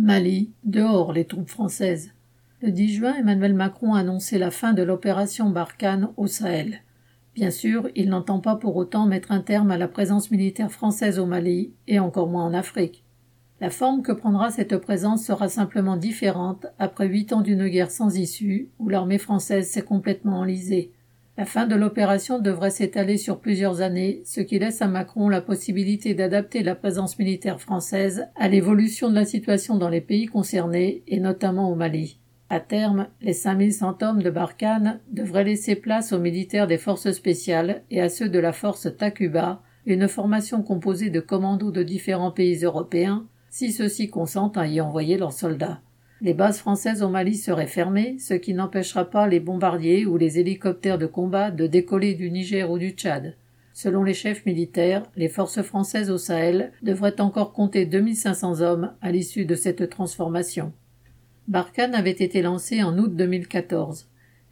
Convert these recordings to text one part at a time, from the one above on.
Mali, dehors les troupes françaises. Le 10 juin, Emmanuel Macron a annoncé la fin de l'opération Barkhane au Sahel. Bien sûr, il n'entend pas pour autant mettre un terme à la présence militaire française au Mali, et encore moins en Afrique. La forme que prendra cette présence sera simplement différente après huit ans d'une guerre sans issue, où l'armée française s'est complètement enlisée. La fin de l'opération devrait s'étaler sur plusieurs années, ce qui laisse à Macron la possibilité d'adapter la présence militaire française à l'évolution de la situation dans les pays concernés, et notamment au Mali. À terme, les 5100 hommes de Barkhane devraient laisser place aux militaires des forces spéciales et à ceux de la force Takuba, une formation composée de commandos de différents pays européens, si ceux-ci consentent à y envoyer leurs soldats. Les bases françaises au Mali seraient fermées, ce qui n'empêchera pas les bombardiers ou les hélicoptères de combat de décoller du Niger ou du Tchad. Selon les chefs militaires, les forces françaises au Sahel devraient encore compter 2500 hommes à l'issue de cette transformation. Barkhane avait été lancé en août 2014.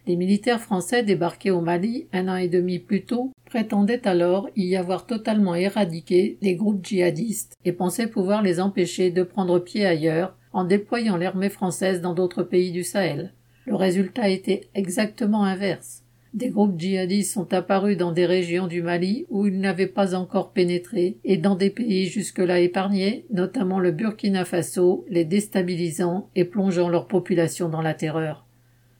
Les militaires français débarqués au Mali un an et demi plus tôt prétendaient alors y avoir totalement éradiqué les groupes djihadistes et pensaient pouvoir les empêcher de prendre pied ailleurs en déployant l'armée française dans d'autres pays du Sahel. Le résultat était exactement inverse. Des groupes djihadistes sont apparus dans des régions du Mali où ils n'avaient pas encore pénétré et dans des pays jusque-là épargnés, notamment le Burkina Faso, les déstabilisant et plongeant leur population dans la terreur.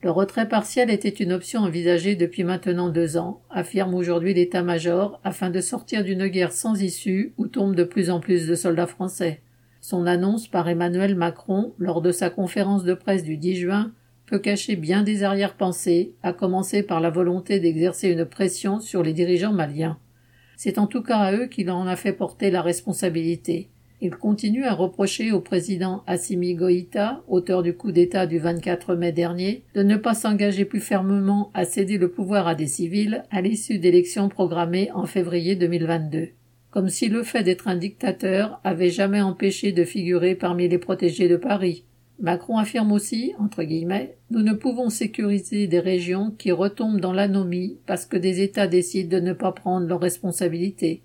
Le retrait partiel était une option envisagée depuis maintenant deux ans, affirme aujourd'hui l'état-major, afin de sortir d'une guerre sans issue où tombent de plus en plus de soldats français. Son annonce par Emmanuel Macron lors de sa conférence de presse du 10 juin peut cacher bien des arrière-pensées, à commencer par la volonté d'exercer une pression sur les dirigeants maliens. C'est en tout cas à eux qu'il en a fait porter la responsabilité. Il continue à reprocher au président Assimi Goïta, auteur du coup d'État du 24 mai dernier, de ne pas s'engager plus fermement à céder le pouvoir à des civils à l'issue d'élections programmées en février 2022 comme si le fait d'être un dictateur avait jamais empêché de figurer parmi les protégés de Paris. Macron affirme aussi, entre guillemets, nous ne pouvons sécuriser des régions qui retombent dans l'anomie parce que des États décident de ne pas prendre leurs responsabilités.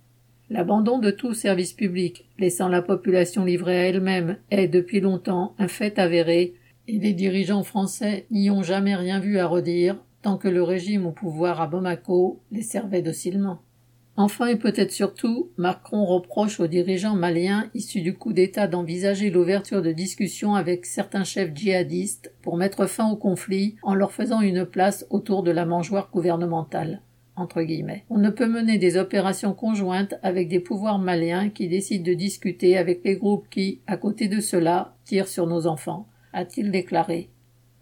L'abandon de tout service public, laissant la population livrée à elle-même, est depuis longtemps un fait avéré, et les dirigeants français n'y ont jamais rien vu à redire, tant que le régime au pouvoir à Bamako les servait docilement. Enfin et peut-être surtout, Macron reproche aux dirigeants maliens issus du coup d'État d'envisager l'ouverture de discussions avec certains chefs djihadistes pour mettre fin au conflit en leur faisant une place autour de la mangeoire gouvernementale. Entre guillemets. On ne peut mener des opérations conjointes avec des pouvoirs maliens qui décident de discuter avec les groupes qui, à côté de cela, tirent sur nos enfants, a-t-il déclaré.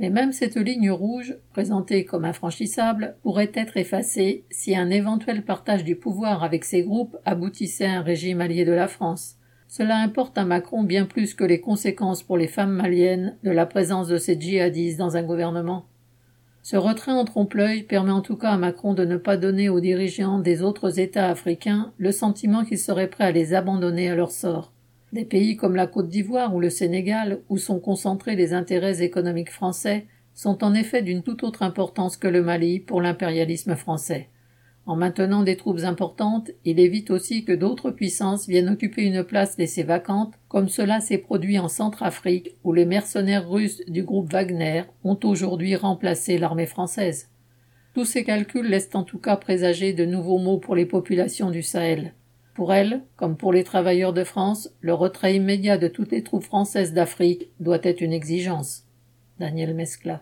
Mais même cette ligne rouge, présentée comme infranchissable, pourrait être effacée si un éventuel partage du pouvoir avec ces groupes aboutissait à un régime allié de la France. Cela importe à Macron bien plus que les conséquences pour les femmes maliennes de la présence de ces djihadistes dans un gouvernement. Ce retrait en trompe-l'œil permet en tout cas à Macron de ne pas donner aux dirigeants des autres États africains le sentiment qu'ils seraient prêts à les abandonner à leur sort. Des pays comme la Côte d'Ivoire ou le Sénégal, où sont concentrés les intérêts économiques français, sont en effet d'une toute autre importance que le Mali pour l'impérialisme français. En maintenant des troupes importantes, il évite aussi que d'autres puissances viennent occuper une place laissée vacante, comme cela s'est produit en Centrafrique, où les mercenaires russes du groupe Wagner ont aujourd'hui remplacé l'armée française. Tous ces calculs laissent en tout cas présager de nouveaux maux pour les populations du Sahel. Pour elle, comme pour les travailleurs de France, le retrait immédiat de toutes les troupes françaises d'Afrique doit être une exigence. Daniel Mescla.